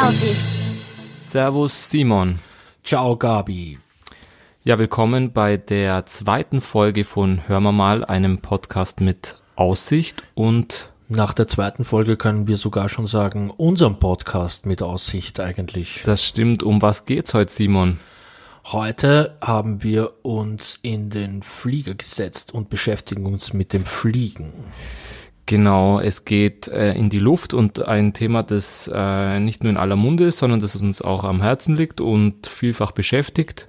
Aussicht. Servus Simon. Ciao Gabi. Ja, willkommen bei der zweiten Folge von Hör mal mal, einem Podcast mit Aussicht und Nach der zweiten Folge können wir sogar schon sagen, unserem Podcast mit Aussicht eigentlich. das stimmt. Um was geht's heute, Simon? Heute haben wir uns in den Flieger gesetzt und beschäftigen uns mit dem Fliegen. Genau, es geht äh, in die Luft und ein Thema, das äh, nicht nur in aller Munde ist, sondern das uns auch am Herzen liegt und vielfach beschäftigt.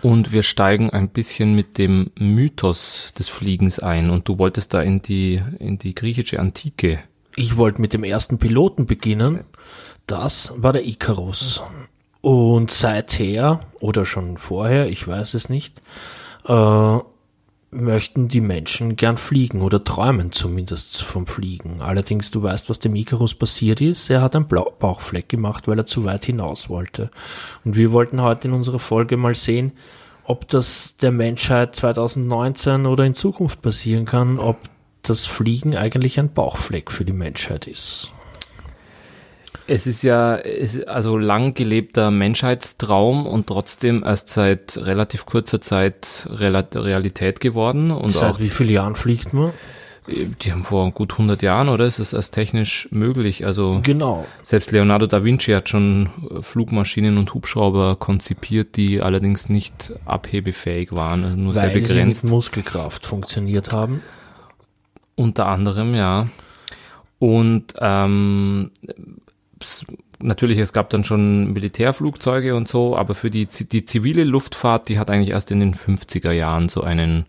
Und wir steigen ein bisschen mit dem Mythos des Fliegens ein. Und du wolltest da in die, in die griechische Antike. Ich wollte mit dem ersten Piloten beginnen. Das war der Icarus. Und seither, oder schon vorher, ich weiß es nicht, äh, möchten die Menschen gern fliegen oder träumen zumindest vom Fliegen. Allerdings, du weißt, was dem Icarus passiert ist. Er hat einen Blau Bauchfleck gemacht, weil er zu weit hinaus wollte. Und wir wollten heute in unserer Folge mal sehen, ob das der Menschheit 2019 oder in Zukunft passieren kann, ob das Fliegen eigentlich ein Bauchfleck für die Menschheit ist. Es ist ja es also lang gelebter Menschheitstraum und trotzdem erst seit relativ kurzer Zeit Realität geworden. Und Seit auch, wie vielen Jahren fliegt man? die haben vor gut 100 Jahren, oder? Ist es erst technisch möglich? Also Genau. selbst Leonardo da Vinci hat schon äh, Flugmaschinen und Hubschrauber konzipiert, die allerdings nicht abhebefähig waren, also nur sehr Weil sie begrenzt. mit Muskelkraft funktioniert haben. Unter anderem, ja. Und ähm, natürlich, es gab dann schon Militärflugzeuge und so, aber für die, die zivile Luftfahrt, die hat eigentlich erst in den 50er Jahren so einen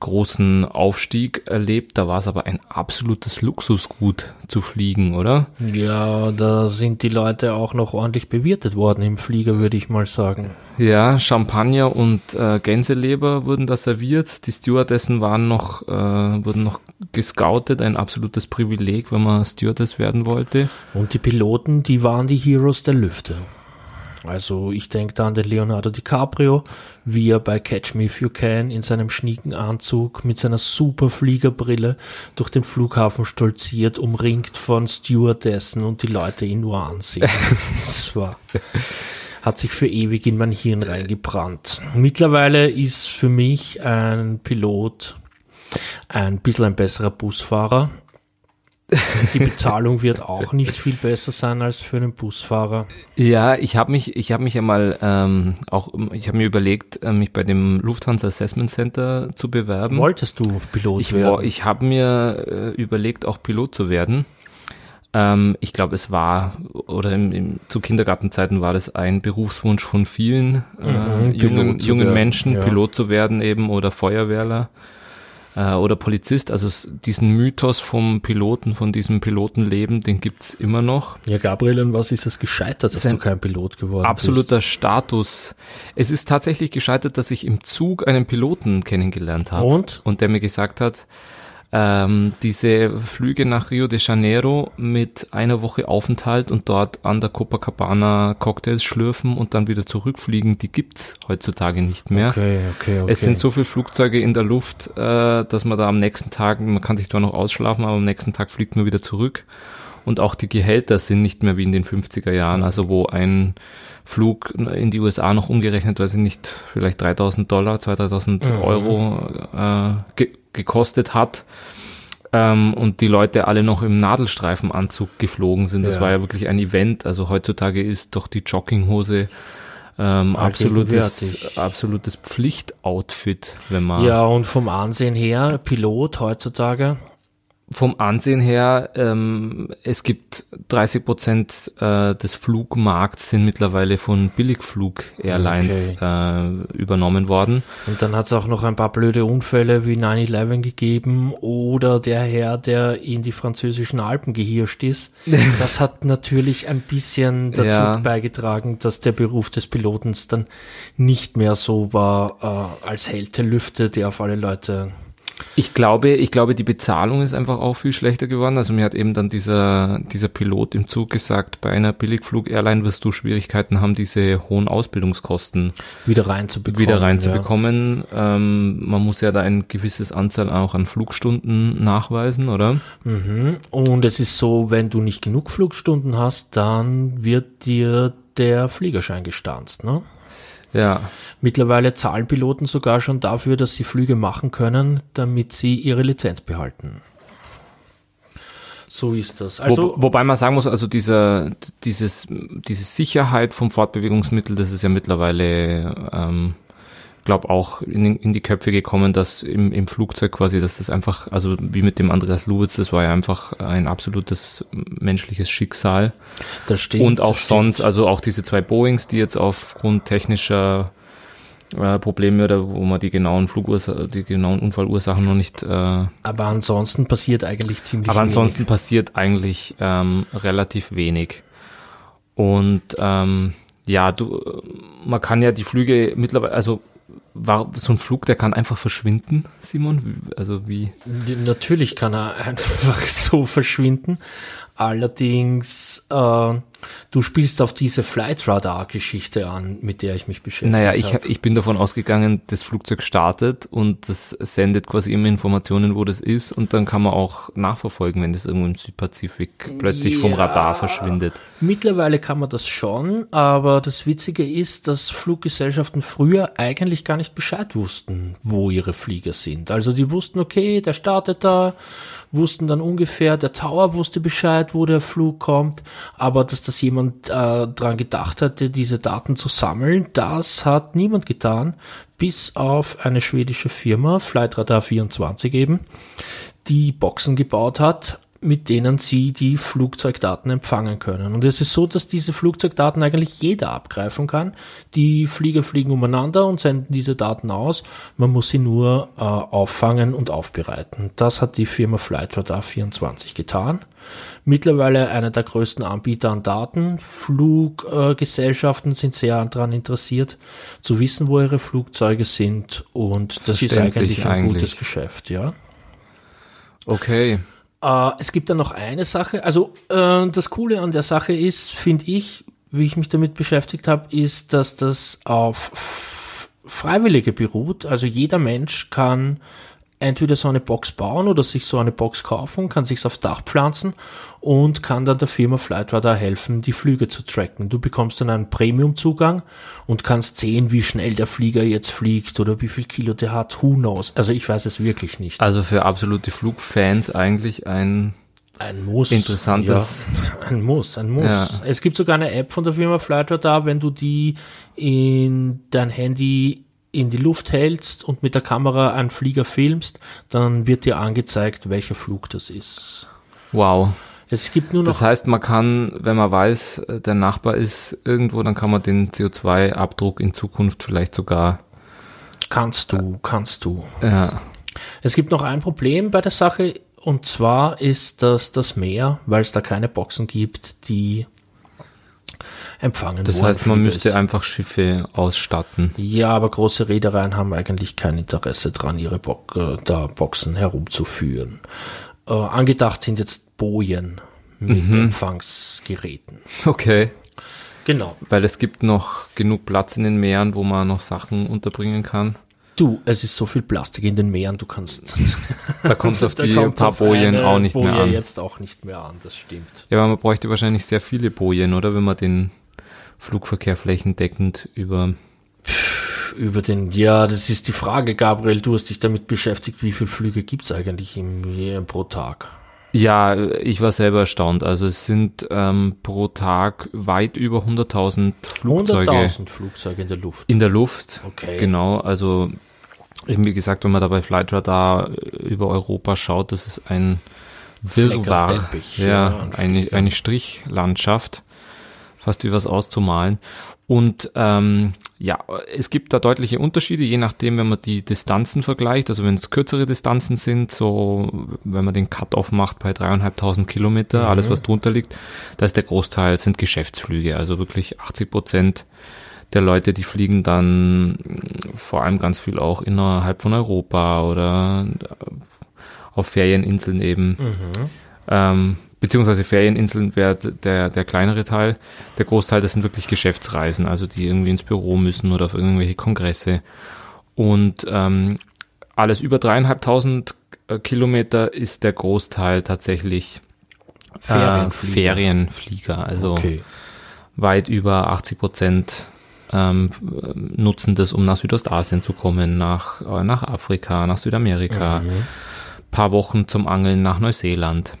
großen Aufstieg erlebt. Da war es aber ein absolutes Luxusgut zu fliegen, oder? Ja, da sind die Leute auch noch ordentlich bewirtet worden im Flieger, würde ich mal sagen. Ja, Champagner und äh, Gänseleber wurden da serviert. Die Stewardessen waren noch, äh, wurden noch gescoutet, ein absolutes Privileg, wenn man Stewardess werden wollte. Und die Piloten, die waren die Heroes der Lüfte. Also ich denke da an den Leonardo DiCaprio, wie er bei Catch Me If You Can in seinem schnieken Anzug mit seiner super Fliegerbrille durch den Flughafen stolziert, umringt von Stewardessen und die Leute ihn nur ansehen. das war, hat sich für ewig in mein Hirn reingebrannt. Mittlerweile ist für mich ein Pilot ein bisschen ein besserer Busfahrer. Die Bezahlung wird auch nicht viel besser sein als für einen Busfahrer. Ja, ich habe mich, ich habe mich einmal ähm, auch, ich habe mir überlegt, äh, mich bei dem Lufthansa Assessment Center zu bewerben. Wolltest du Pilot ich werden? ich habe mir äh, überlegt, auch Pilot zu werden. Ähm, ich glaube, es war, oder im, im, zu Kindergartenzeiten war das ein Berufswunsch von vielen äh, Mhm, jungen, jungen Menschen, ja. Pilot zu werden eben oder Feuerwehrler äh, oder Polizist. Also es, diesen Mythos vom Piloten, von diesem Pilotenleben, den gibt's immer noch. ja, Gabriel, an was ist es gescheitert, dass du ein kein Pilot geworden Absoluter bist? Status. Es ist tatsächlich gescheitert, dass ich im Zug einen Piloten kennengelernt habe. Und? Und der mir gesagt hat, ähm, diese Flüge nach Rio de Janeiro mit einer Woche Aufenthalt und dort an der Copacabana Cocktails schlürfen und dann wieder zurückfliegen, die gibt's heutzutage nicht mehr. Okay, okay, okay. Es sind so viele Flugzeuge in der Luft, äh, dass man da am nächsten Tag, man kann sich zwar noch ausschlafen, aber am nächsten Tag fliegt man wieder zurück. Und auch die Gehälter sind nicht mehr wie in den 50er Jahren, also wo ein Flug in die USA noch umgerechnet, weiß ich nicht, vielleicht 3000 Dollar, 2000 Mhm. Euro äh, gekostet hat. Ähm, und die Leute alle noch im Nadelstreifenanzug geflogen sind. Das Ja. war ja wirklich ein Event. Also heutzutage ist doch die Jogginghose ähm, absolutes, absolutes Pflichtoutfit, wenn man Ja, und vom Ansehen her, Pilot heutzutage, vom Ansehen her, ähm, es gibt 30 Prozent äh, des Flugmarkts sind mittlerweile von Billigflug-Airlines äh, übernommen worden. Und dann hat es auch noch ein paar blöde Unfälle wie 9-11 gegeben oder der Herr, der in die französischen Alpen gehirscht ist. Das hat natürlich ein bisschen dazu Ja. beigetragen, dass der Beruf des Pilotens dann nicht mehr so war äh, als Held der Lüfte, der auf alle Leute Ich glaube, ich glaube, die Bezahlung ist einfach auch viel schlechter geworden. Also mir hat eben dann dieser, dieser Pilot im Zug gesagt, bei einer Billigflug-Airline wirst du Schwierigkeiten haben, diese hohen Ausbildungskosten wieder reinzubekommen. Wieder reinzubekommen. Ja. Ähm, man muss ja da ein gewisses Anzahl auch an Flugstunden nachweisen, oder? Mhm. Und es ist so, wenn du nicht genug Flugstunden hast, dann wird dir der Fliegerschein gestanzt, ne? Ja. Mittlerweile zahlen Piloten sogar schon dafür, dass sie Flüge machen können, damit sie ihre Lizenz behalten. So ist das. Also, Wo, wobei man sagen muss, also dieser, dieses, diese Sicherheit vom Fortbewegungsmittel, das ist ja mittlerweile ähm, glaube auch in, in, die Köpfe gekommen, dass im, im Flugzeug quasi, dass das einfach, also wie mit dem Andreas Lubitz, das war ja einfach ein absolutes menschliches Schicksal. Das stimmt. Und auch sonst, stimmt. also auch diese zwei Boeings, die jetzt aufgrund technischer äh, Probleme oder wo man die genauen Flugursachen, die genauen Unfallursachen noch nicht. Äh, aber ansonsten passiert eigentlich ziemlich Aber ansonsten wenig. passiert eigentlich ähm, relativ wenig. Und ähm, ja, du, man kann ja die Flüge mittlerweile, also war so ein Flug, der kann einfach verschwinden, Simon? Also wie? Natürlich kann er einfach so verschwinden. Allerdings, äh, du spielst auf diese Flight Radar Geschichte an, mit der ich mich beschäftige. Naja, ich, ich bin davon ausgegangen, das Flugzeug startet und das sendet quasi immer Informationen, wo das ist und dann kann man auch nachverfolgen, wenn das irgendwo im Südpazifik plötzlich ja, vom Radar verschwindet. Mittlerweile kann man das schon, aber das Witzige ist, dass Fluggesellschaften früher eigentlich gar nicht Bescheid wussten, wo ihre Flieger sind. Also die wussten, okay, der startet da wussten dann ungefähr, der Tower wusste Bescheid, wo der Flug kommt, aber dass das jemand äh, dran gedacht hatte, diese Daten zu sammeln, das hat niemand getan, bis auf eine schwedische Firma, Flightradar 24 eben, die Boxen gebaut hat, mit denen sie die Flugzeugdaten empfangen können. Und es ist so, dass diese Flugzeugdaten eigentlich jeder abgreifen kann. Die Flieger fliegen umeinander und senden diese Daten aus. Man muss sie nur äh, auffangen und aufbereiten. Das hat die Firma Flightradar 24 getan. Mittlerweile einer der größten Anbieter an Daten. Fluggesellschaften äh, sind sehr daran interessiert, zu wissen, wo ihre Flugzeuge sind. Und das ist eigentlich ein eigentlich. gutes Geschäft, ja. Okay. Äh, es gibt dann noch eine Sache. Also äh, das Coole an der Sache ist, finde ich, wie ich mich damit beschäftigt habe, ist, dass das auf Freiwillige beruht. Also jeder Mensch kann entweder so eine Box bauen oder sich so eine Box kaufen, kann sich aufs Dach pflanzen und kann dann der Firma Flightradar helfen, die Flüge zu tracken. Du bekommst dann einen Premium-Zugang und kannst sehen, wie schnell der Flieger jetzt fliegt oder wie viel Kilo der hat. Who knows? Also ich weiß es wirklich nicht. Also für absolute Flugfans eigentlich ein ein Muss. Interessantes. Ja, ein Muss, ein Muss. Ja. Es gibt sogar eine App von der Firma Flightradar, wenn du die in dein Handy in die Luft hältst und mit der Kamera einen Flieger filmst, dann wird dir angezeigt, welcher Flug das ist. Wow. Es gibt nur noch. Das heißt, man kann, wenn man weiß, der Nachbar ist irgendwo, dann kann man den CO2-Abdruck in Zukunft vielleicht sogar. Kannst du, kannst du. Ja. Es gibt noch ein Problem bei der Sache, und zwar ist das das Meer, weil es da keine Boxen gibt, die empfangen Das heißt, man müsste ist. einfach Schiffe ausstatten. Ja, aber große Reedereien haben eigentlich kein Interesse dran, ihre Bo äh, da Boxen herumzuführen. Äh, angedacht sind jetzt Bojen mit mhm. Empfangsgeräten. Okay. Genau. Weil es gibt noch genug Platz in den Meeren, wo man noch Sachen unterbringen kann. Du, es ist so viel Plastik in den Meeren, du kannst. Da kommt es auf die paar Bojen auch nicht Boje mehr an. jetzt auch nicht mehr an, das stimmt. Ja, aber man bräuchte wahrscheinlich sehr viele Bojen, oder? Wenn man den Flugverkehr flächendeckend über über den, ja, das ist die Frage, Gabriel, du hast dich damit beschäftigt, wie viele Flüge gibt es eigentlich im, pro Tag? Ja, ich war selber erstaunt. Also es sind ähm, pro Tag weit über 100.000 Flugzeuge. 100.000 Flugzeuge in der Luft. In der Luft, okay. genau. Also eben wie gesagt, wenn man da bei Flightradar über Europa schaut, das ist ein Wirrwarr, ja, ja eine, eine Strichlandschaft fast wie was auszumalen. Und ähm, ja, es gibt da deutliche Unterschiede, je nachdem, wenn man die Distanzen vergleicht. Also wenn es kürzere Distanzen sind, so wenn man den Cut-off macht bei dreieinhalbtausend Kilometer, mhm. alles was drunter liegt, da ist der Großteil sind Geschäftsflüge. Also wirklich 80 Prozent der Leute, die fliegen dann vor allem ganz viel auch innerhalb von Europa oder auf Ferieninseln eben. Mhm. Ähm, beziehungsweise Ferieninseln wäre der, der kleinere Teil. Der Großteil, das sind wirklich Geschäftsreisen, also die irgendwie ins Büro müssen oder auf irgendwelche Kongresse. Und ähm, alles über dreieinhalbtausend äh, Kilometer ist der Großteil tatsächlich äh, Ferienflieger. Ferienflieger. Also Okay. weit über 80 Prozent ähm, nutzen das, um nach Südostasien zu kommen, nach, äh, nach Afrika, nach Südamerika, Mhm. paar Wochen zum Angeln nach Neuseeland.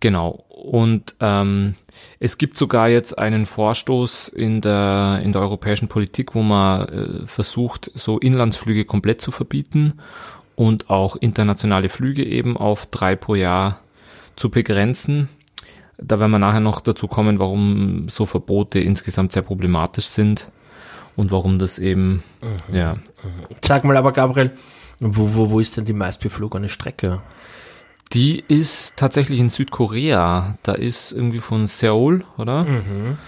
Genau. Und ähm, es gibt sogar jetzt einen Vorstoß in der, in der europäischen Politik, wo man äh, versucht, so Inlandsflüge komplett zu verbieten und auch internationale Flüge eben auf drei pro Jahr zu begrenzen. Da werden wir nachher noch dazu kommen, warum so Verbote insgesamt sehr problematisch sind und warum das eben, ja, Sag mal aber, Gabriel, wo, wo, wo ist denn die meistbeflogene Strecke? Die ist tatsächlich in Südkorea. Da ist irgendwie von Seoul, oder? Mhm.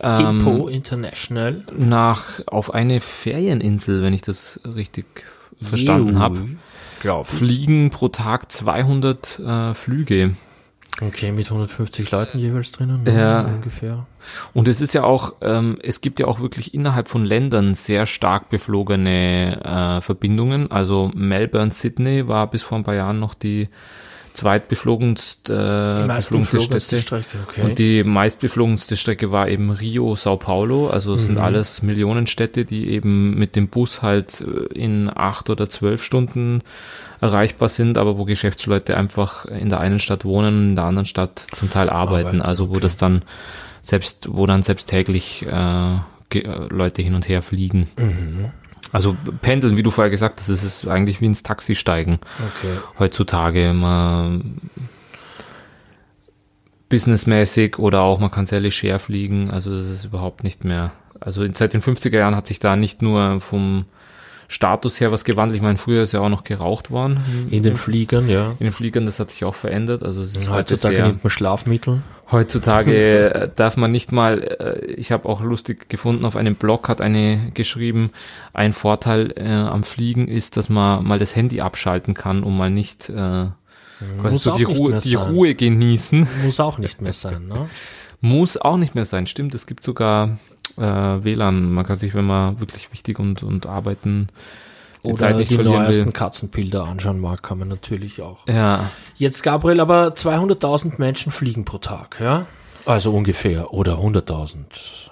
Ähm, Gimpo International. nach auf eine Ferieninsel, wenn ich das richtig verstanden habe. Fliegen pro Tag 200 äh, Flüge. Okay, mit 150 Leuten jeweils drinnen, ne? Ja. ungefähr. Und es ist ja auch, ähm, es gibt ja auch wirklich innerhalb von Ländern sehr stark beflogene äh, Verbindungen. Also Melbourne, Sydney war bis vor ein paar Jahren noch die zweitbeflogenste äh, beflogenste. Strecke, okay. Und die meistbeflogenste Strecke war eben Rio, Sao Paulo. Also es sind alles Millionenstädte, die eben mit dem Bus halt äh, in acht oder zwölf Stunden erreichbar sind, aber wo Geschäftsleute einfach in der einen Stadt wohnen, in der anderen Stadt zum Teil arbeiten. Arbeiten, also wo okay. das dann selbst, wo dann selbst täglich äh, äh, Leute hin und her fliegen. Mhm. Also pendeln, wie du vorher gesagt hast, es ist eigentlich wie ins Taxi steigen okay. heutzutage. Man businessmäßig oder auch man kann sehr leger fliegen. Also das ist überhaupt nicht mehr. Also seit den 50er Jahren hat sich da nicht nur vom Status her was gewandelt. Ich meine, früher ist ja auch noch geraucht worden. In den Fliegern, ja. in den Fliegern, das hat sich auch verändert. Also es ist Heutzutage sehr, nimmt man Schlafmittel. Heutzutage darf man nicht mal, äh, ich habe auch lustig gefunden, auf einem Blog hat eine geschrieben, ein Vorteil äh, am Fliegen ist, dass man mal das Handy abschalten kann, um mal nicht äh, quasi Muss so die, nicht Ruhe, die. Ruhe genießen. Muss auch nicht mehr sein, ne? Muss auch nicht mehr sein, stimmt. Es gibt sogar äh, WLAN. Man kann sich, wenn man wirklich wichtig und, und arbeiten die Oder Zeit nicht die verlieren neuesten will. Katzenbilder anschauen mag, kann man natürlich auch. Ja, Jetzt, Gabriel, aber 200.000 Menschen fliegen pro Tag, ja? Also ungefähr. Oder 100.000.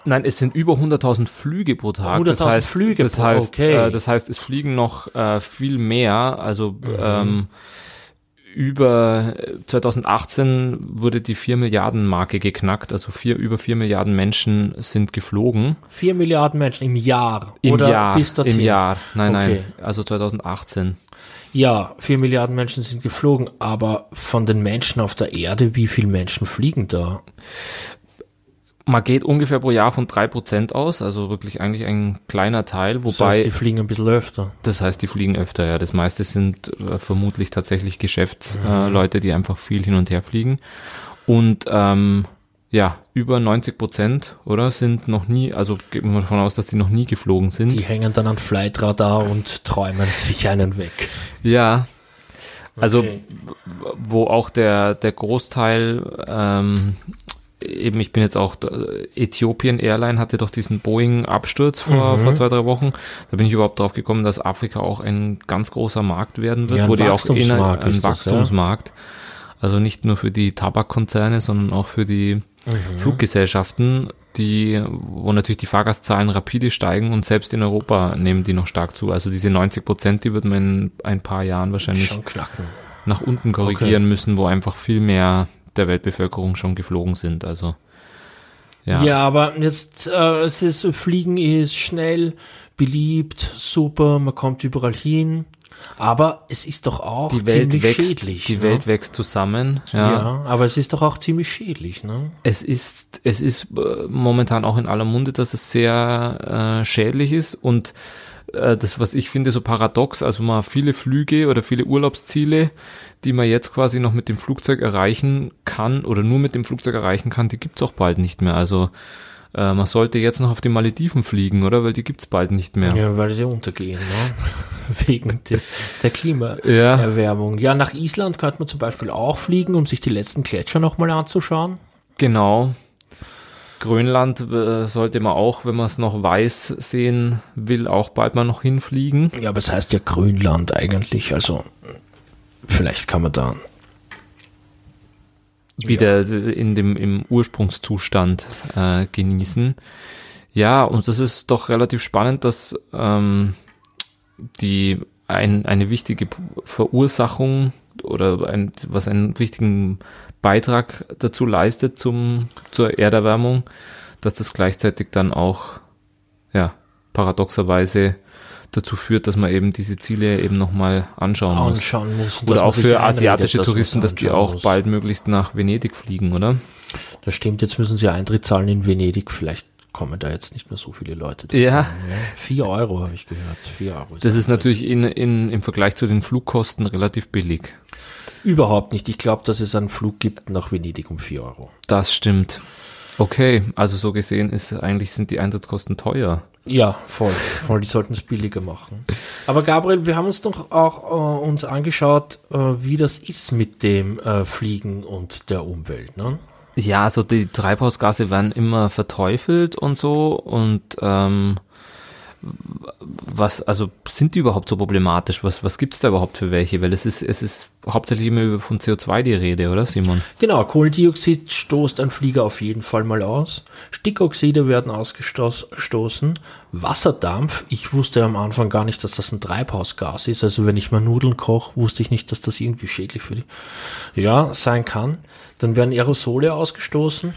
Nein, es sind über 100.000 Flüge pro Tag. das 100.000 heißt, Flüge das pro- heißt, okay. äh, das heißt, es fliegen noch äh, viel mehr. Also ähm, über äh, 2018 wurde die 4 Milliarden Marke geknackt. Also vier, über 4 Milliarden Menschen sind geflogen 4 Milliarden Menschen im Jahr. im oder Jahr. bis dorthin. Im Jahr. Nein, Okay. nein. Also 2018. Ja, 4 Milliarden Menschen sind geflogen, aber von den Menschen auf der Erde, wie viele Menschen fliegen da? Man geht ungefähr pro Jahr von 3% aus, also wirklich eigentlich ein kleiner Teil, Das wobei heißt, die fliegen ein bisschen öfter. Das heißt, die fliegen öfter, ja. Das meiste sind äh, vermutlich tatsächlich Geschäftsleute, äh, die einfach viel hin und her fliegen. Und ähm, ja, über 90 Prozent, oder, sind noch nie, also geht man davon aus, dass die noch nie geflogen sind. Die hängen dann an Flightradar und träumen sich einen weg. Ja. Also, Okay. wo auch der, der Großteil, ähm, eben, ich bin jetzt auch, Äthiopien Airline hatte doch diesen Boeing-Absturz vor, Mhm. vor zwei, drei Wochen. Da bin ich überhaupt drauf gekommen, dass Afrika auch ein ganz großer Markt werden wird, Ja, wo die auch in Wachstumsmarkt ein ist das, Wachstumsmarkt. Also nicht nur für die Tabakkonzerne, sondern auch für die Mhm. Fluggesellschaften, die, wo natürlich die Fahrgastzahlen rapide steigen und selbst in Europa nehmen die noch stark zu. Also diese 90 Prozent, die wird man in ein paar Jahren wahrscheinlich nach unten korrigieren müssen, wo einfach viel mehr der Weltbevölkerung schon geflogen sind. Also ja, Ja, aber jetzt, äh, es ist, Fliegen ist schnell, beliebt, super, man kommt überall hin. Aber es ist doch auch die Welt ziemlich wächst, schädlich. die ne? Welt wächst zusammen. Ja. Ja. aber es ist doch auch ziemlich schädlich, ne? Es ist, es ist äh, momentan auch in aller Munde, dass es sehr äh, schädlich ist und äh, das, was ich finde, so paradox, also mal viele Flüge oder viele Urlaubsziele, die man jetzt quasi noch mit dem Flugzeug erreichen kann oder nur mit dem Flugzeug erreichen kann, die gibt's auch bald nicht mehr. Also äh, man sollte jetzt noch auf die Malediven fliegen, oder? Weil die gibt's bald nicht mehr. Ja, weil sie untergehen, ne? Wegen de, der Klimaerwärmung. Ja. ja, nach Island könnte man zum Beispiel auch fliegen, um sich die letzten Gletscher nochmal anzuschauen. Genau. Grönland äh, sollte man auch, wenn man es noch weiß sehen will, auch bald mal noch hinfliegen. Ja, aber es heißt ja Grönland eigentlich, also vielleicht kann man da wieder ja. in dem im Ursprungszustand äh, genießen. Ja, und das ist doch relativ spannend, dass ähm, die ein, eine wichtige Verursachung oder ein, was einen wichtigen Beitrag dazu leistet zum, zur Erderwärmung, dass das gleichzeitig dann auch, ja, paradoxerweise dazu führt, dass man eben diese Ziele eben nochmal anschauen, anschauen muss. muss oder auch für asiatische einredet, Touristen, dass die auch muss. bald möglichst nach Venedig fliegen, oder? Das stimmt, jetzt müssen sie Eintritt zahlen in Venedig, vielleicht kommen da jetzt nicht mehr so viele Leute. Dazu. Ja. Vier Euro habe ich gehört. Vier Euro. Ist das ist natürlich in, in, im Vergleich zu den Flugkosten relativ billig. Überhaupt nicht. Ich glaube, dass es einen Flug gibt nach Venedig um vier Euro. Das stimmt. Okay, also so gesehen ist eigentlich sind die Eintrittskosten teuer. Ja, voll, voll. Die sollten es billiger machen. Aber Gabriel, wir haben uns doch auch äh, uns angeschaut, äh, wie das ist mit dem äh, Fliegen und der Umwelt. Ne? Ja, also die Treibhausgase werden immer verteufelt und so und ähm, was, also sind die überhaupt so problematisch? Was, was gibt es da überhaupt für welche? Weil es ist, es ist hauptsächlich immer von CO2 die Rede, oder Simon? Genau, Kohlendioxid stoßt ein Flieger auf jeden Fall mal aus. Stickoxide werden ausgestoßen. Wasserdampf, ich wusste am Anfang gar nicht, dass das ein Treibhausgas ist. Also wenn ich mal Nudeln koche, wusste ich nicht, dass das irgendwie schädlich für die, ja, sein kann. Dann werden Aerosole ausgestoßen.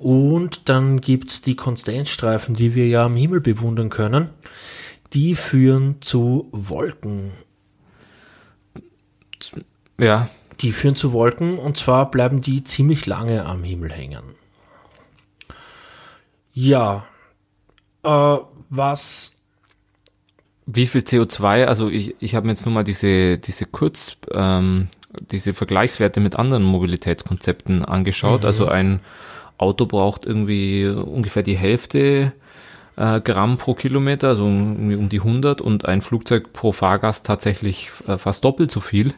Und dann gibt's die Konstantstreifen, die wir ja am Himmel bewundern können. Die führen zu Wolken. Ja. Die führen zu Wolken und zwar bleiben die ziemlich lange am Himmel hängen. Ja. Äh, was wie viel CO2, also ich, ich habe mir jetzt nur mal diese, diese Kurz, ähm, diese Vergleichswerte mit anderen Mobilitätskonzepten angeschaut. Mhm. Also ein Auto braucht irgendwie ungefähr die Hälfte äh, Gramm pro Kilometer, also irgendwie um die 100 und ein Flugzeug pro Fahrgast tatsächlich äh, fast doppelt so viel.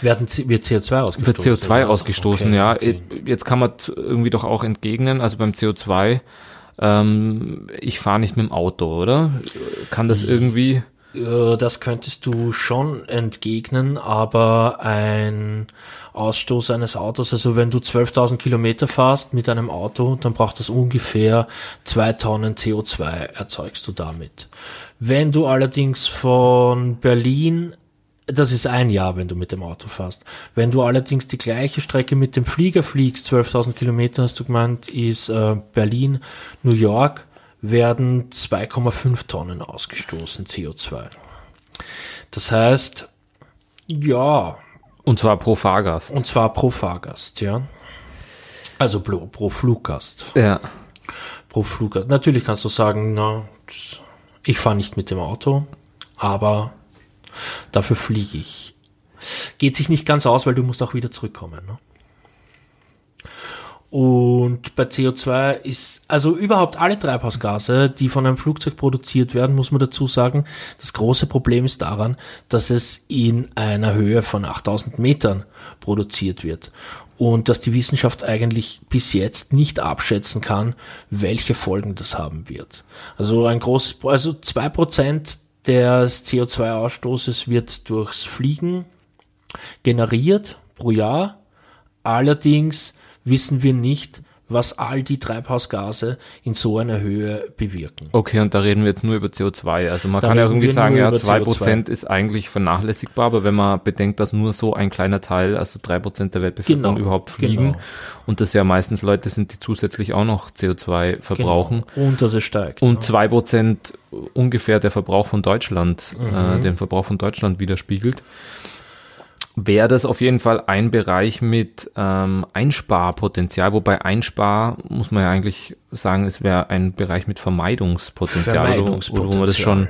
Werden, wird CO2 ausgestoßen? Wird CO2 ausgestoßen, okay, ja. Okay. Jetzt kann man irgendwie doch auch entgegnen, also beim CO2, ähm, ich fahre nicht mit dem Auto, oder? Kann das irgendwie das könntest du schon entgegnen, aber ein Ausstoß eines Autos, also wenn du 12.000 Kilometer fährst mit einem Auto, dann braucht das ungefähr zwei Tonnen CO2 erzeugst du damit. Wenn du allerdings von Berlin das ist ein Jahr, wenn du mit dem Auto fährst. Wenn du allerdings die gleiche Strecke mit dem Flieger fliegst, 12.000 Kilometer hast du gemeint, ist äh, Berlin, New York, werden 2,5 Tonnen ausgestoßen CO2. Das heißt, ja. Und zwar pro Fahrgast. Und zwar pro Fahrgast, ja. Also pro, pro Fluggast. Ja. Pro Fluggast. Natürlich kannst du sagen, na, ich fahre nicht mit dem Auto, aber dafür fliege ich. Geht sich nicht ganz aus, weil du musst auch wieder zurückkommen. Ne? Und bei CO2 ist, also überhaupt alle Treibhausgase, die von einem Flugzeug produziert werden, muss man dazu sagen, das große Problem ist daran, dass es in einer Höhe von 8000 Metern produziert wird. Und dass die Wissenschaft eigentlich bis jetzt nicht abschätzen kann, welche Folgen das haben wird. Also ein großes, also zwei Prozent des CO2-Ausstoßes wird durchs Fliegen generiert pro Jahr. Allerdings wissen wir nicht, was all die Treibhausgase in so einer Höhe bewirken. Okay, und da reden wir jetzt nur über CO2. Also man da kann ja irgendwie sagen, ja, zwei Prozent ist eigentlich vernachlässigbar, aber wenn man bedenkt, dass nur so ein kleiner Teil, also drei Prozent der Weltbevölkerung genau, überhaupt fliegen genau. und das ja meistens Leute sind, die zusätzlich auch noch CO2 verbrauchen. Genau. Und dass es steigt. Und zwei Prozent ungefähr der Verbrauch von Deutschland, mhm. äh, den Verbrauch von Deutschland widerspiegelt wäre das auf jeden Fall ein Bereich mit ähm, Einsparpotenzial, wobei Einspar, muss man ja eigentlich sagen, es wäre ein Bereich mit Vermeidungspotenzial, Vermeidungspotenzial. Wo, wo man das schon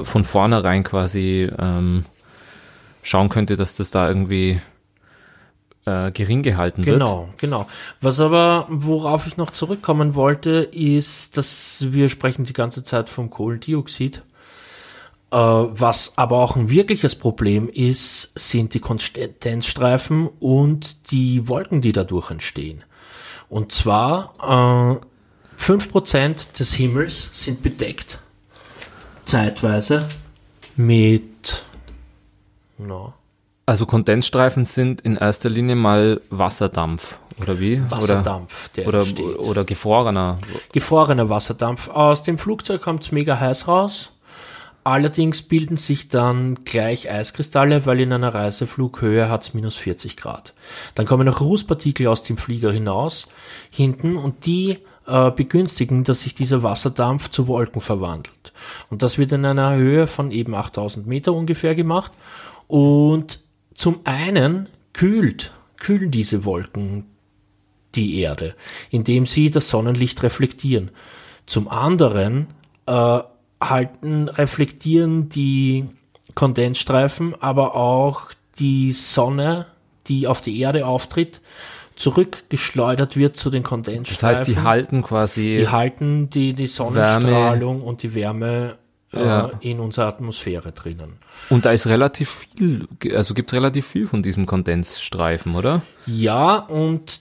von vornherein quasi ähm, schauen könnte, dass das da irgendwie äh, gering gehalten wird. Genau, genau. Was aber, worauf ich noch zurückkommen wollte, ist, dass wir sprechen die ganze Zeit vom Kohlendioxid. Äh, was aber auch ein wirkliches Problem ist, sind die Konsistenzstreifen und die Wolken, die dadurch entstehen. Und zwar äh, 5% des Himmels sind bedeckt, zeitweise, mit no, also Kondensstreifen sind in erster Linie mal Wasserdampf, oder wie? Wasserdampf, der oder, entsteht. oder gefrorener. Gefrorener Wasserdampf. Aus dem Flugzeug kommt es mega heiß raus. Allerdings bilden sich dann gleich Eiskristalle, weil in einer Reiseflughöhe hat es minus 40 Grad. Dann kommen noch Rußpartikel aus dem Flieger hinaus, hinten, und die äh, begünstigen, dass sich dieser Wasserdampf zu Wolken verwandelt. Und das wird in einer Höhe von eben 8000 Meter ungefähr gemacht. Und zum einen kühlt, kühlen diese Wolken die Erde, indem sie das Sonnenlicht reflektieren. Zum anderen äh, halten, reflektieren die Kondensstreifen aber auch die Sonne, die auf die Erde auftritt, zurückgeschleudert wird zu den Kondensstreifen. Das heißt, die halten quasi. Die halten die, die Sonnenstrahlung Wärme. und die Wärme äh, ja. in unserer Atmosphäre drinnen. Und da ist relativ viel, also gibt es relativ viel von diesem Kondensstreifen, oder? Ja, und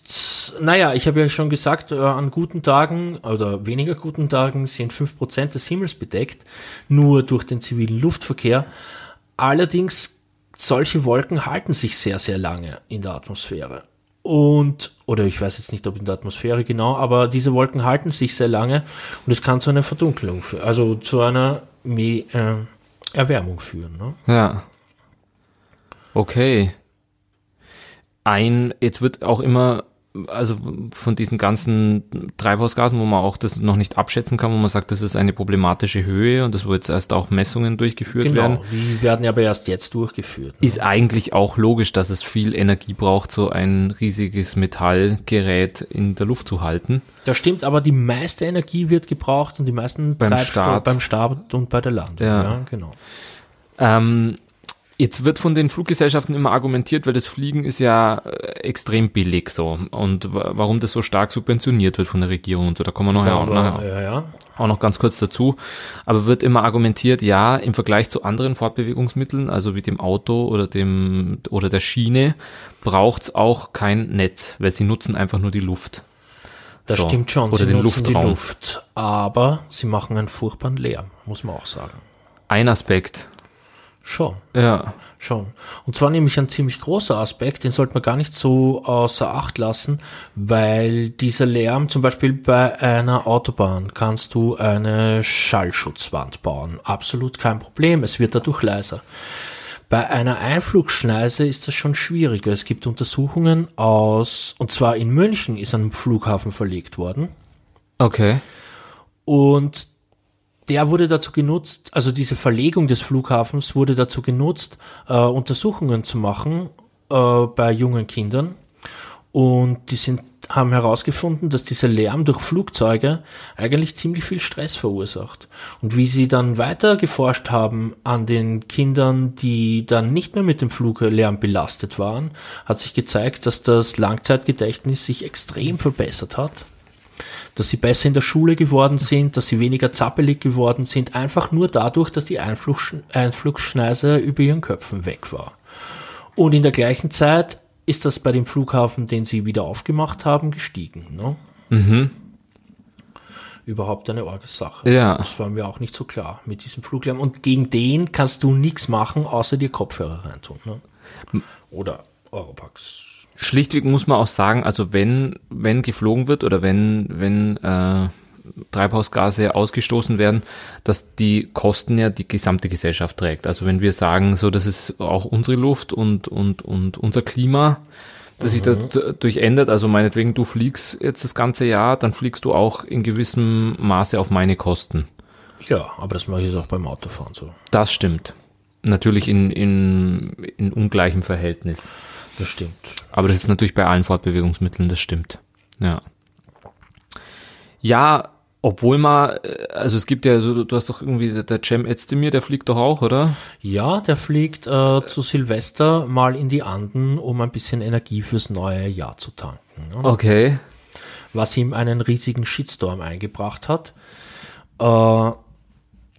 naja, ich habe ja schon gesagt, äh, an guten Tagen oder weniger guten Tagen sind 5% des Himmels bedeckt, nur durch den zivilen Luftverkehr. Allerdings, solche Wolken halten sich sehr, sehr lange in der Atmosphäre. Und, oder ich weiß jetzt nicht, ob in der Atmosphäre genau, aber diese Wolken halten sich sehr lange und es kann zu einer Verdunkelung führen, also zu einer mehr, äh, Erwärmung führen. Ne? Ja. Okay. Ein, jetzt wird auch immer, also von diesen ganzen Treibhausgasen, wo man auch das noch nicht abschätzen kann, wo man sagt, das ist eine problematische Höhe und das wo jetzt erst auch Messungen durchgeführt genau, werden. Die werden aber erst jetzt durchgeführt. Ne? Ist eigentlich auch logisch, dass es viel Energie braucht, so ein riesiges Metallgerät in der Luft zu halten. Das stimmt, aber die meiste Energie wird gebraucht und die meisten beim Start. beim Start und bei der Landung. Ja, ja genau. Ähm, jetzt wird von den Fluggesellschaften immer argumentiert, weil das Fliegen ist ja äh, extrem billig so und warum das so stark subventioniert wird von der Regierung und so, da kommen wir nachher, ja, auch, nachher ja, ja. auch noch ganz kurz dazu. Aber wird immer argumentiert, ja, im Vergleich zu anderen Fortbewegungsmitteln, also wie dem Auto oder dem oder der Schiene, braucht's auch kein Netz, weil sie nutzen einfach nur die Luft. Das so. stimmt schon. Oder sie den Luftraum. Luft, aber sie machen einen furchtbaren Lärm, muss man auch sagen. Ein Aspekt. Schon. Ja. Schon. Und zwar nämlich ein ziemlich großer Aspekt, den sollte man gar nicht so außer Acht lassen, weil dieser Lärm, zum Beispiel bei einer Autobahn, kannst du eine Schallschutzwand bauen. Absolut kein Problem. Es wird dadurch leiser. Bei einer Einflugschneise ist das schon schwieriger. Es gibt Untersuchungen aus, und zwar in München ist ein Flughafen verlegt worden. Okay. Und der wurde dazu genutzt, also diese Verlegung des Flughafens wurde dazu genutzt, äh, Untersuchungen zu machen äh, bei jungen Kindern. Und die sind haben herausgefunden, dass dieser Lärm durch Flugzeuge eigentlich ziemlich viel Stress verursacht. Und wie sie dann weiter geforscht haben an den Kindern, die dann nicht mehr mit dem Fluglärm belastet waren, hat sich gezeigt, dass das Langzeitgedächtnis sich extrem verbessert hat. Dass sie besser in der Schule geworden sind, dass sie weniger zappelig geworden sind, einfach nur dadurch, dass die Einflugschneise über ihren Köpfen weg war. Und in der gleichen Zeit ist das bei dem Flughafen, den sie wieder aufgemacht haben, gestiegen. Ne? Mhm. Überhaupt eine Orgesache. Ja. Das war mir auch nicht so klar mit diesem Fluglärm. Und gegen den kannst du nichts machen, außer dir Kopfhörer reintun. Ne? Oder Europax. Schlichtweg muss man auch sagen, also wenn, wenn geflogen wird oder wenn, wenn äh, Treibhausgase ausgestoßen werden, dass die Kosten ja die gesamte Gesellschaft trägt. Also wenn wir sagen, so das ist auch unsere Luft und, und, und unser Klima, das sich mhm. dadurch ändert, also meinetwegen du fliegst jetzt das ganze Jahr, dann fliegst du auch in gewissem Maße auf meine Kosten. Ja, aber das mache ich jetzt auch beim Autofahren so. Das stimmt. Natürlich in, in, in ungleichem Verhältnis. Das stimmt. Aber das ist natürlich bei allen Fortbewegungsmitteln, das stimmt. Ja. Ja, Obwohl man, äh, also es gibt ja, so, du hast doch irgendwie, der Cem Özdemir, der fliegt doch auch, oder? Ja, der fliegt äh, zu Silvester mal in die Anden, um ein bisschen Energie fürs neue Jahr zu tanken. Ne? Okay. Was ihm einen riesigen Shitstorm eingebracht hat. Äh,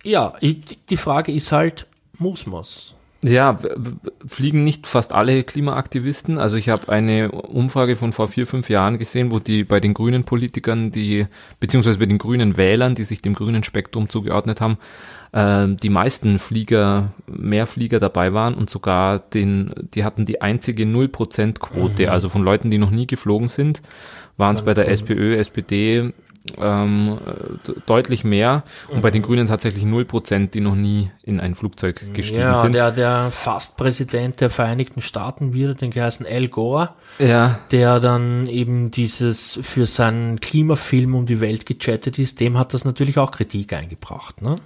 ja, ich, die Frage ist halt, muss man's? Ja, fliegen nicht fast alle Klimaaktivisten. Also ich habe eine Umfrage von vor vier, fünf Jahren gesehen, wo die bei den grünen Politikern, die, beziehungsweise bei den grünen Wählern, die sich dem grünen Spektrum zugeordnet haben, äh, die meisten Flieger, mehr Flieger dabei waren und sogar den, die hatten die einzige Null-Prozent-Quote, mhm. also von Leuten, die noch nie geflogen sind, waren es bei der SPÖ, SPD, ähm, deutlich mehr und bei den Grünen tatsächlich 0%, die noch nie in ein Flugzeug gestiegen ja, sind. Ja, der, der fast Präsident der Vereinigten Staaten wieder, den geheißen Al Gore, ja. der dann eben dieses für seinen Klimafilm um die Welt gechattet ist, dem hat das natürlich auch Kritik eingebracht, ne?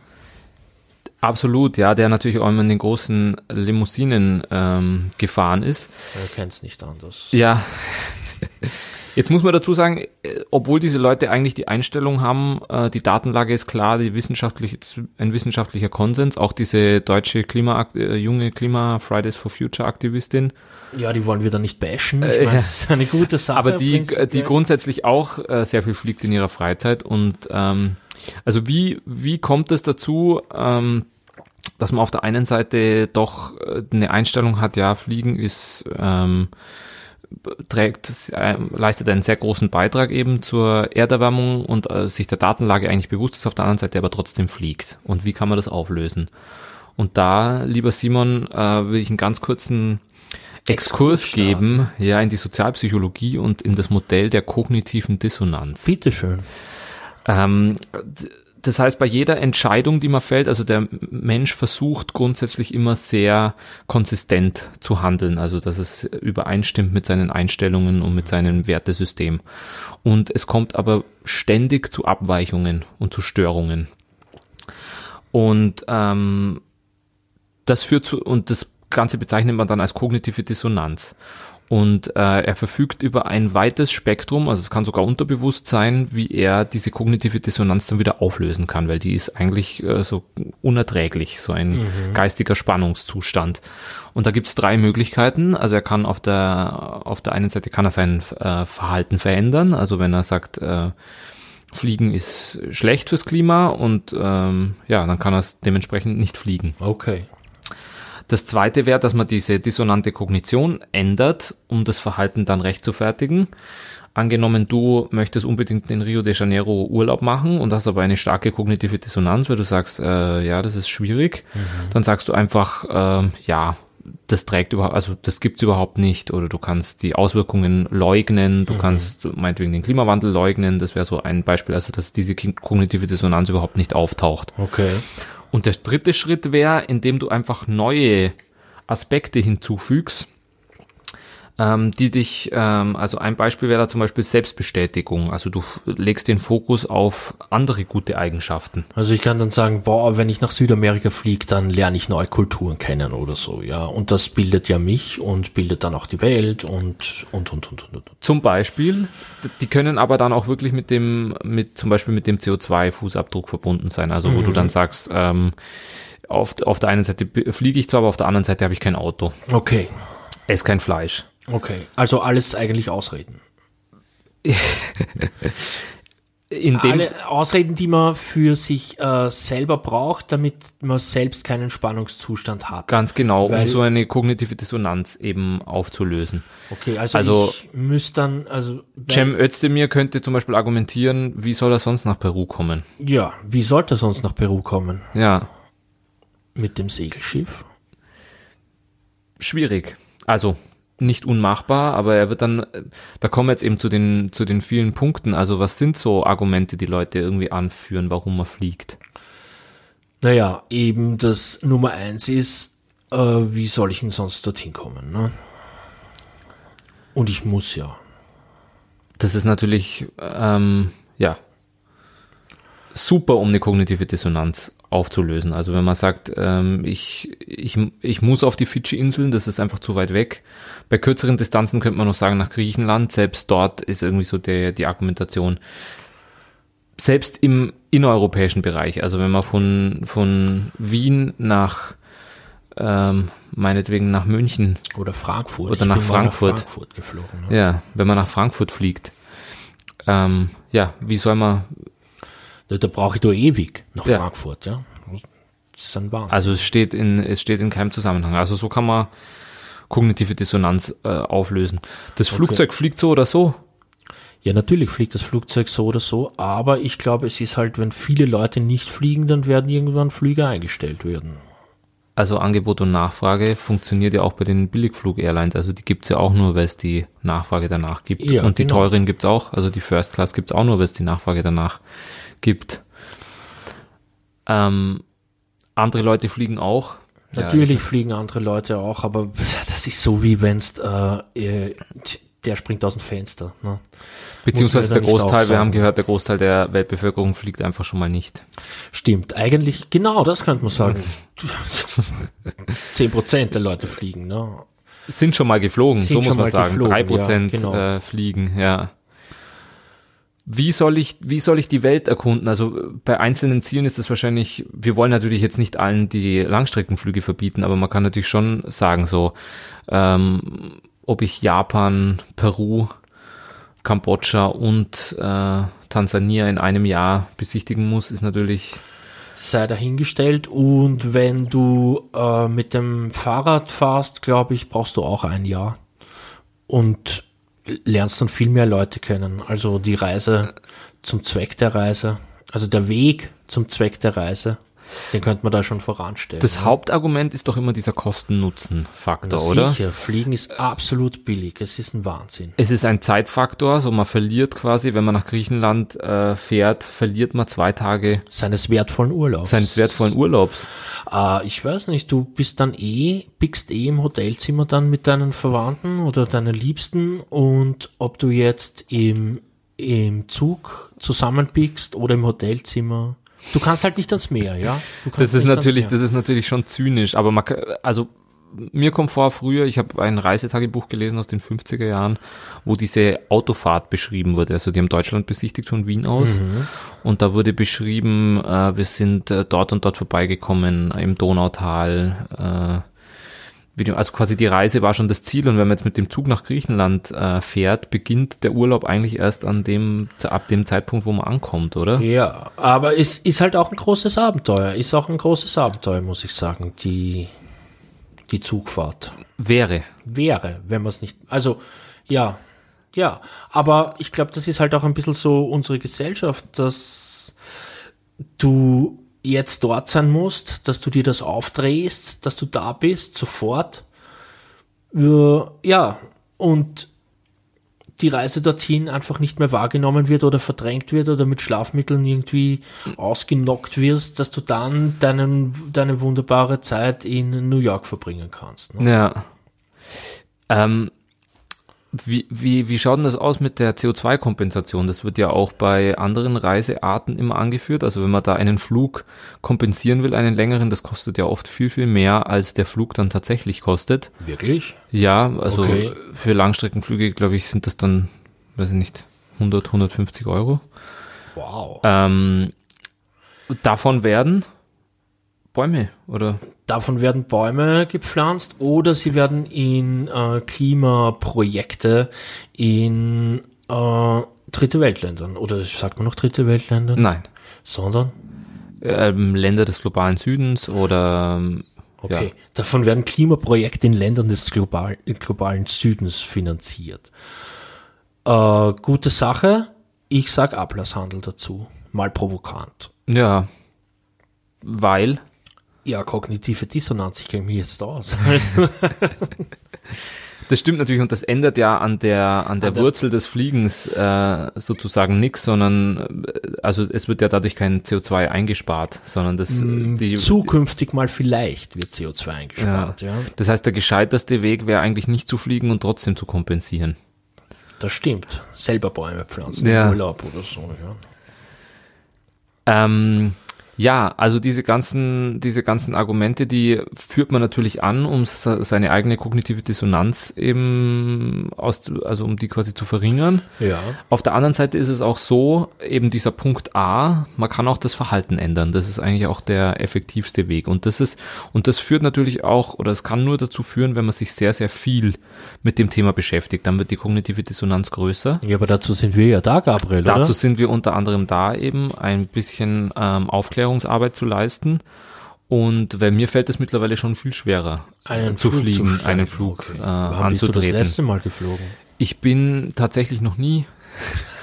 Absolut, ja, der natürlich auch immer in den großen Limousinen ähm, gefahren ist. Er kennt es nicht anders. Ja. Jetzt muss man dazu sagen, äh, obwohl diese Leute eigentlich die Einstellung haben, äh, die Datenlage ist klar, die wissenschaftliche, ein wissenschaftlicher Konsens, auch diese deutsche Klima, äh, junge Klima Fridays for Future Aktivistin. Ja, die wollen wir dann nicht bashen. Ich meine, das ist eine gute Sache. Aber die, die grundsätzlich auch sehr viel fliegt in ihrer Freizeit und ähm, also wie, wie kommt es dazu, ähm, dass man auf der einen Seite doch eine Einstellung hat, ja, Fliegen ist ähm, trägt, äh, leistet einen sehr großen Beitrag eben zur Erderwärmung und äh, sich der Datenlage eigentlich bewusst ist, auf der anderen Seite aber trotzdem fliegt. Und wie kann man das auflösen? Und da, lieber Simon, äh, will ich einen ganz kurzen Exkurs, Exkurs geben, ja, in die Sozialpsychologie und in das Modell der kognitiven Dissonanz. Bitteschön. Ähm, das heißt, bei jeder Entscheidung, die man fällt, also der Mensch versucht grundsätzlich immer sehr konsistent zu handeln, also dass es übereinstimmt mit seinen Einstellungen und mit seinem Wertesystem. Und es kommt aber ständig zu Abweichungen und zu Störungen. Und ähm, das führt zu, und das Ganze bezeichnet man dann als kognitive Dissonanz. Und äh, er verfügt über ein weites Spektrum, also es kann sogar unterbewusst sein, wie er diese kognitive Dissonanz dann wieder auflösen kann, weil die ist eigentlich äh, so unerträglich, so ein mhm. geistiger Spannungszustand. Und da gibt's drei Möglichkeiten. Also er kann auf der auf der einen Seite kann er sein äh, Verhalten verändern, also wenn er sagt, äh, Fliegen ist schlecht fürs Klima und ähm, ja, dann kann er dementsprechend nicht fliegen. Okay. Das zweite wäre, dass man diese dissonante Kognition ändert, um das Verhalten dann rechtfertigen. Angenommen, du möchtest unbedingt in Rio de Janeiro Urlaub machen und hast aber eine starke kognitive Dissonanz, weil du sagst, äh, ja, das ist schwierig, mhm. dann sagst du einfach, äh, ja, das trägt überhaupt, also das gibt's überhaupt nicht oder du kannst die Auswirkungen leugnen, du mhm. kannst meinetwegen den Klimawandel leugnen, das wäre so ein Beispiel, also dass diese kognitive Dissonanz überhaupt nicht auftaucht. Okay. Und der dritte Schritt wäre, indem du einfach neue Aspekte hinzufügst, ähm, die dich, ähm, also ein Beispiel wäre da zum Beispiel Selbstbestätigung. Also du legst den Fokus auf andere gute Eigenschaften. Also ich kann dann sagen, boah, wenn ich nach Südamerika fliege, dann lerne ich neue Kulturen kennen oder so, ja. Und das bildet ja mich und bildet dann auch die Welt und und und und und. und. Zum Beispiel, die können aber dann auch wirklich mit dem, mit zum Beispiel mit dem CO2-Fußabdruck verbunden sein. Also wo mhm. du dann sagst, ähm, auf, auf der einen Seite fliege ich zwar, aber auf der anderen Seite habe ich kein Auto. Okay. Ess kein Fleisch. Okay, also alles eigentlich Ausreden. In dem Alle Ausreden, die man für sich äh, selber braucht, damit man selbst keinen Spannungszustand hat. Ganz genau, Weil, um so eine kognitive Dissonanz eben aufzulösen. Okay, also, also ich müsste dann, also Cem Özdemir könnte zum Beispiel argumentieren, wie soll er sonst nach Peru kommen? Ja, wie sollte er sonst nach Peru kommen? Ja. Mit dem Segelschiff? Schwierig. Also nicht unmachbar, aber er wird dann, da kommen wir jetzt eben zu den, zu den vielen Punkten. Also was sind so Argumente, die Leute irgendwie anführen, warum man fliegt? Naja, eben das Nummer eins ist, äh, wie soll ich denn sonst dorthin kommen? Ne? Und ich muss ja. Das ist natürlich, ähm, ja, super, um eine kognitive Dissonanz aufzulösen. Also wenn man sagt, ähm, ich, ich, ich muss auf die Fidschi-Inseln, das ist einfach zu weit weg. Bei kürzeren Distanzen könnte man noch sagen nach Griechenland, selbst dort ist irgendwie so der, die Argumentation, selbst im innereuropäischen Bereich, also wenn man von, von Wien nach, ähm, meinetwegen nach München Oder Frankfurt. Oder nach Frankfurt. Frankfurt geflogen. Ne? Ja, wenn man nach Frankfurt fliegt. Ähm, ja, wie soll man, Da, da brauche ich doch ewig nach Ja. Frankfurt, ja. Das ist ein Wahnsinn. also es steht in, es steht in keinem Zusammenhang. Also so kann man kognitive Dissonanz äh, auflösen. Das Flugzeug fliegt so oder so. ja, natürlich fliegt das Flugzeug so oder so, aber ich glaube, es ist halt, wenn viele Leute nicht fliegen, dann werden irgendwann Flüge eingestellt werden. Also Angebot und Nachfrage funktioniert ja auch bei den Billigflug-Airlines. Also die gibt's ja auch nur, weil es die Nachfrage danach gibt. Ja, und die genau. teuren gibt's auch. Also die First Class gibt's auch nur, weil es die Nachfrage danach gibt. Ähm, andere Leute fliegen auch. Ja, Natürlich fliegen andere Leute auch, aber das ist so wie wenn's äh, äh, der springt aus dem Fenster. Ne? Beziehungsweise der Großteil, wir haben gehört, der Großteil der Weltbevölkerung fliegt einfach schon mal nicht. Stimmt, eigentlich, genau, das könnte man sagen. 10% der Leute fliegen, ne? Sind schon mal geflogen, Sind so muss man sagen. Drei Prozent ja, genau. äh, fliegen, ja. Wie soll ich, wie soll ich die Welt erkunden? Also bei einzelnen Zielen ist es wahrscheinlich, wir wollen natürlich jetzt nicht allen die Langstreckenflüge verbieten, aber man kann natürlich schon sagen, so, ähm, ob ich Japan, Peru, Kambodscha und äh, Tansania in einem Jahr besichtigen muss, ist natürlich sei dahingestellt. Und wenn du äh, mit dem Fahrrad fahrst, glaube ich, brauchst du auch ein Jahr. Und lernst dann viel mehr Leute kennen. Also die Reise zum Zweck der Reise, also der Weg zum Zweck der Reise, den könnte man da schon voranstellen. Das Hauptargument ist doch immer dieser Kosten-Nutzen-Faktor, oder? Sicher, Fliegen ist absolut billig. Es ist ein Wahnsinn. Es ist ein Zeitfaktor, so man verliert quasi, wenn man nach Griechenland äh, fährt, verliert man zwei Tage Seines wertvollen Urlaubs. seines wertvollen Urlaubs. Ah, ich weiß nicht, du bist dann eh, pickst eh im Hotelzimmer dann mit deinen Verwandten oder deinen Liebsten und ob du jetzt im, im Zug zusammenpickst oder im Hotelzimmer. Du kannst halt nicht ans Meer, ja? Das ist natürlich, das ist natürlich schon zynisch, aber man, also mir kommt vor, früher, ich habe ein Reisetagebuch gelesen aus den 50er Jahren, wo diese Autofahrt beschrieben wurde. Also die haben Deutschland besichtigt von Wien aus und da wurde beschrieben, äh, wir sind äh, dort und dort vorbeigekommen im Donautal. Äh, also quasi die Reise war schon das Ziel und wenn man jetzt mit dem Zug nach Griechenland äh, fährt, beginnt der Urlaub eigentlich erst an dem, ab dem Zeitpunkt, wo man ankommt, oder? Ja, aber es ist halt auch ein großes Abenteuer. Ist auch ein großes Abenteuer, muss ich sagen, die, die Zugfahrt. Wäre. wäre, wenn man es nicht. Also, ja, ja. Aber ich glaube, das ist halt auch ein bisschen so unsere Gesellschaft, dass du jetzt dort sein musst, dass du dir das aufdrehst, dass du da bist, sofort. Äh, Ja, und die Reise dorthin einfach nicht mehr wahrgenommen wird oder verdrängt wird oder mit Schlafmitteln irgendwie ausgenockt wirst, dass du dann deinen, deine wunderbare Zeit in New York verbringen kannst. Ne? Ja. Ähm, wie, wie, wie schaut denn das aus mit der CO2-Kompensation? Das wird ja auch bei anderen Reisearten immer angeführt. Also wenn man da einen Flug kompensieren will, einen längeren, das kostet ja oft viel, viel mehr, als der Flug dann tatsächlich kostet. Wirklich? Ja, also Okay. für Langstreckenflüge, glaube ich, sind das dann, weiß ich nicht, 100, 150 Euro. Wow. Ähm, davon werden Bäume oder Davon werden Bäume gepflanzt oder sie werden in äh, Klimaprojekte in äh, dritte Weltländern oder sagt man noch dritte Weltländer? nein, Sondern, ähm, Länder des globalen Südens oder ähm, okay, Ja. davon werden Klimaprojekte in Ländern des global, globalen Südens finanziert. Äh, gute Sache, ich sag Ablasshandel dazu, mal provokant. Ja, weil Ja, kognitive Dissonanz, ich kenne mich jetzt aus. das stimmt natürlich und das ändert ja an der an der An der- Wurzel des Fliegens äh, sozusagen nichts, sondern äh, also es wird ja dadurch kein CO2 eingespart, sondern das Mm, die Zukünftig mal vielleicht wird CO2 eingespart, ja. das heißt der gescheiterste Weg wäre eigentlich nicht zu fliegen und trotzdem zu kompensieren. Das stimmt. Selber Bäume pflanzen Ja. im Urlaub oder so, ja. Ähm, Ja, also diese ganzen, diese ganzen Argumente, die führt man natürlich an, um seine eigene kognitive Dissonanz eben aus, also um die quasi zu verringern. Ja. Auf der anderen Seite ist es auch so, eben dieser Punkt A, man kann auch das Verhalten ändern. Das ist eigentlich auch der effektivste Weg. Und das ist, und das führt natürlich auch, oder es kann nur dazu führen, wenn man sich sehr, sehr viel mit dem Thema beschäftigt. Dann wird die kognitive Dissonanz größer. Ja, aber dazu sind wir ja da, Gabriel, Dazu oder? sind wir unter anderem da eben, ein bisschen ähm, Aufklärungsarbeit zu leisten. Und weil mir fällt es mittlerweile schon viel schwerer, Einen zu Flug fliegen, steigen. einen Flug Okay. äh, Wann bist du das letzte Mal geflogen? Ich bin tatsächlich noch nie.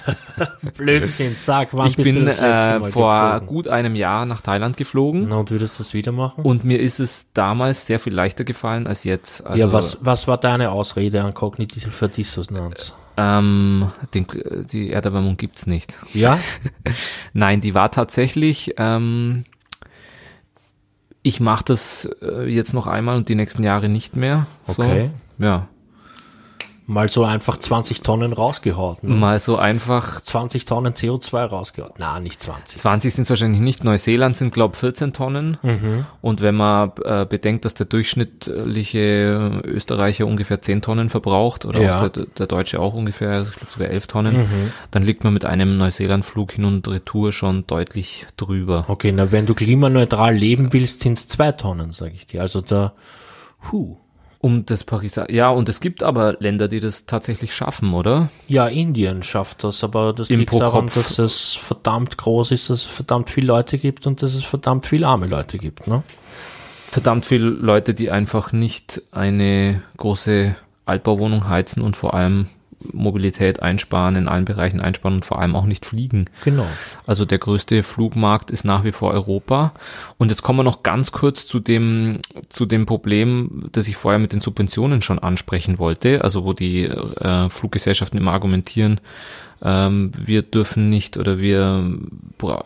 Blödsinn, sag, wann ich bist bin du das letzte äh, Mal vor geflogen? gut einem Jahr nach Thailand geflogen. Na, und würdest du das wieder machen? Und mir ist es damals sehr viel leichter gefallen als jetzt. Also, ja, was, was war deine Ausrede an kognitiver Dissonanz? Ähm, den, die Erderwärmung gibt's nicht. Ja? Nein, die war tatsächlich. Ähm, ich mache das äh, jetzt noch einmal und die nächsten Jahre nicht mehr. So. Okay. Ja, Mal so einfach 20 Tonnen rausgehaut. Ne? mal so einfach. 20 Tonnen CO2 rausgehaut. Na, nicht 20. 20 sind es wahrscheinlich nicht. Neuseeland sind, glaube 14 Tonnen. Und wenn man äh, bedenkt, dass der durchschnittliche Österreicher ungefähr 10 Tonnen verbraucht oder Ja. auch der, der Deutsche auch ungefähr, ich glaube sogar 11 Tonnen, dann liegt man mit einem Neuseeland-Flug hin und retour schon deutlich drüber. Okay, na, wenn du klimaneutral leben willst, sind es zwei Tonnen, sage ich dir. Also da, hu. Um das Pariser, ja, und es gibt aber Länder, die das tatsächlich schaffen, oder? Ja, Indien schafft das, aber das Im liegt pro daran, Kopf. dass es verdammt groß ist, dass es verdammt viele Leute gibt und dass es verdammt viele arme Leute gibt. Ne? Verdammt viele Leute, die einfach nicht eine große Altbauwohnung heizen und vor allem Mobilität einsparen, in allen Bereichen einsparen und vor allem auch nicht fliegen. Genau. Also der größte Flugmarkt ist nach wie vor Europa. Und jetzt kommen wir noch ganz kurz zu dem, zu dem Problem, das ich vorher mit den Subventionen schon ansprechen wollte. Also wo die äh, Fluggesellschaften immer argumentieren, ähm, wir dürfen nicht oder wir,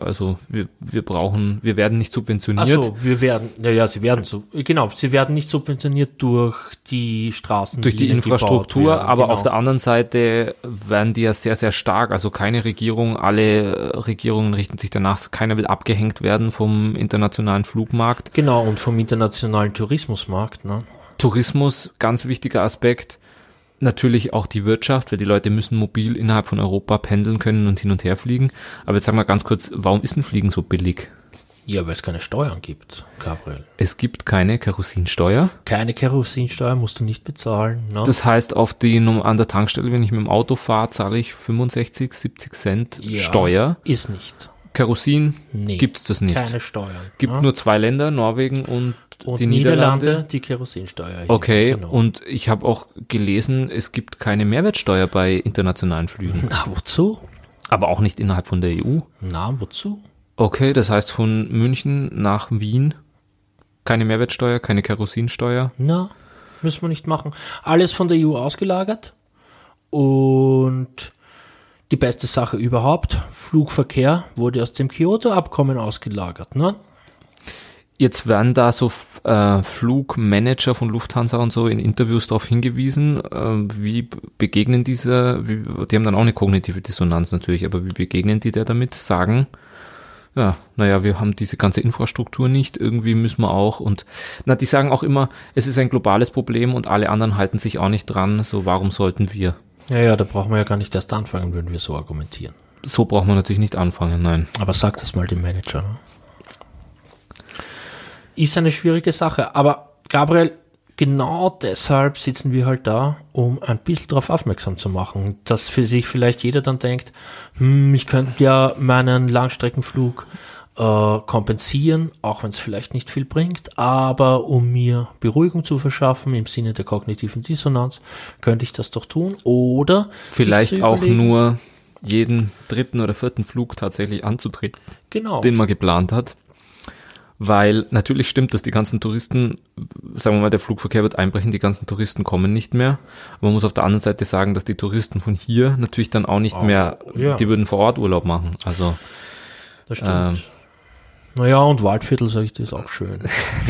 also wir, wir brauchen, wir werden nicht subventioniert. Also wir werden, naja, sie werden so, genau, sie werden nicht subventioniert durch die Straßen, durch die ihnen Infrastruktur, werden, aber genau. auf der anderen Seite werden die ja sehr, sehr stark. Also keine Regierung, alle äh, Regierungen richten sich danach, keiner will abgehängt werden vom internationalen Flugmarkt. Genau, und vom internationalen Tourismusmarkt, ne? Tourismus, ganz wichtiger Aspekt. Natürlich auch die Wirtschaft, weil die Leute müssen mobil innerhalb von Europa pendeln können und hin und her fliegen. Aber jetzt sag mal ganz kurz, warum ist ein Fliegen so billig? Ja, weil es keine Steuern gibt, Gabriel. Es gibt keine Kerosinsteuer. Keine Kerosinsteuer musst du nicht bezahlen, ne? Das heißt, auf die an der Tankstelle, wenn ich mit dem Auto fahre, zahle ich 65, 70 Cent Ja, Steuer. Ist nicht. Kerosin Nee. gibt's das nicht. Keine Steuern. Gibt ne? nur zwei Länder, Norwegen und, und die Niederlande, Niederlande. die Kerosinsteuer. hier, Okay, Genau. und ich habe auch gelesen, es gibt keine Mehrwertsteuer bei internationalen Flügen, Na, wozu? aber auch nicht innerhalb von der EU. Na, wozu? Okay, das heißt von München nach Wien keine Mehrwertsteuer, keine Kerosinsteuer. Na, müssen wir nicht machen. Alles von der EU ausgelagert. Und die beste Sache überhaupt, Flugverkehr wurde aus dem Kyoto-Abkommen ausgelagert. Ne? Jetzt werden da so äh, Flugmanager von Lufthansa und so in Interviews darauf hingewiesen, äh, wie begegnen diese, wie, die haben dann auch eine kognitive Dissonanz natürlich, aber wie begegnen die der damit? Sagen, ja, naja, wir haben diese ganze Infrastruktur nicht, irgendwie müssen wir auch und na, die sagen auch immer, es ist ein globales Problem und alle anderen halten sich auch nicht dran, so warum sollten wir? Ja, ja, da brauchen wir ja gar nicht erst anfangen, würden wir so argumentieren. So braucht man natürlich nicht anfangen, nein. Aber sag das mal dem Manager. Ne? Ist eine schwierige Sache. Aber Gabriel, genau deshalb sitzen wir halt da, um ein bisschen darauf aufmerksam zu machen, dass für sich vielleicht jeder dann denkt, hm, ich könnte ja meinen Langstreckenflug äh, kompensieren, auch wenn es vielleicht nicht viel bringt, aber um mir Beruhigung zu verschaffen im Sinne der kognitiven Dissonanz, könnte ich das doch tun. Oder Vielleicht auch nur jeden dritten oder vierten Flug tatsächlich anzutreten. genau. den man geplant hat. Weil natürlich stimmt, dass die ganzen Touristen, sagen wir mal, der Flugverkehr wird einbrechen, die ganzen Touristen kommen nicht mehr. Aber man muss auf der anderen Seite sagen, dass die Touristen von hier natürlich dann auch nicht Oh, mehr, ja. die würden vor Ort Urlaub machen. Also Das stimmt. Ähm. naja, und Waldviertel, sag ich, das ist auch schön.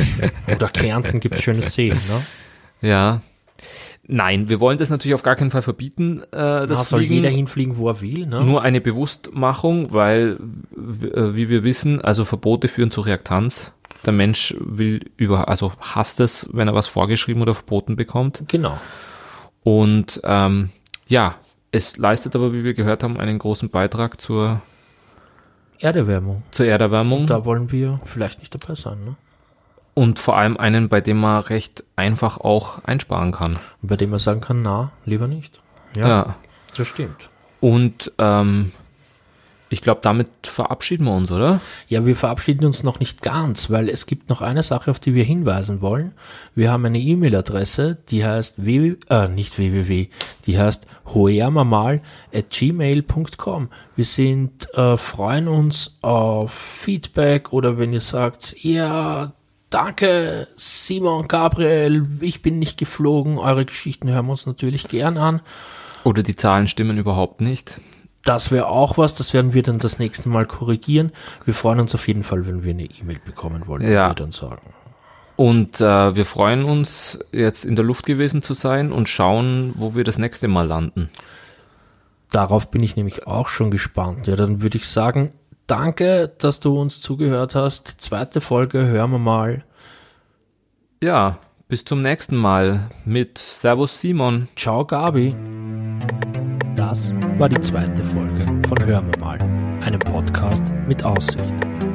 Oder Kärnten gibt schöne Seen, ne? ja. Nein, wir wollen das natürlich auf gar keinen Fall verbieten, äh, das Da soll Fliegen. jeder hinfliegen, wo er will. Ne? Nur eine Bewusstmachung, weil, äh, wie wir wissen, also Verbote führen zu Reaktanz. Der Mensch will über, also hasst es, wenn er was vorgeschrieben oder verboten bekommt. Genau. Und ähm, ja, es leistet aber, wie wir gehört haben, einen großen Beitrag zur, Erderwärmung. zur Erderwärmung Da wollen wir vielleicht nicht dabei sein. Ne? Und vor allem einen, bei dem man recht einfach auch einsparen kann. Bei dem man sagen kann, na, lieber nicht. Ja. das stimmt. Und ähm, ich glaube, damit verabschieden wir uns, oder? Ja, wir verabschieden uns noch nicht ganz, weil es gibt noch eine Sache, auf die wir hinweisen wollen. Wir haben eine E-Mail-Adresse, die heißt www, äh, nicht www, die heißt hoermamal at gmail.com. Wir sind, äh, freuen uns auf Feedback oder wenn ihr sagt, ja, danke Simon, Gabriel, ich bin nicht geflogen, eure Geschichten hören wir uns natürlich gern an. Oder die Zahlen stimmen überhaupt nicht. Das wäre auch was, das werden wir dann das nächste Mal korrigieren. Wir freuen uns auf jeden Fall, wenn wir eine E-Mail bekommen wollen, Ja. wir dann sagen. Und äh, wir freuen uns, jetzt in der Luft gewesen zu sein und schauen, wo wir das nächste Mal landen. Darauf bin ich nämlich auch schon gespannt. Ja, dann würde ich sagen, danke, dass du uns zugehört hast. Zweite Folge, hören wir mal. Ja, bis zum nächsten Mal mit Servus Simon. Ciao, Gabi. Das war die zweite Folge von Hören wir mal, einem Podcast mit Aussicht.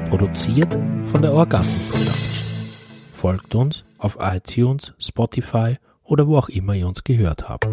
Produziert von der Orgasm Production. Folgt uns auf iTunes, Spotify oder wo auch immer ihr uns gehört habt.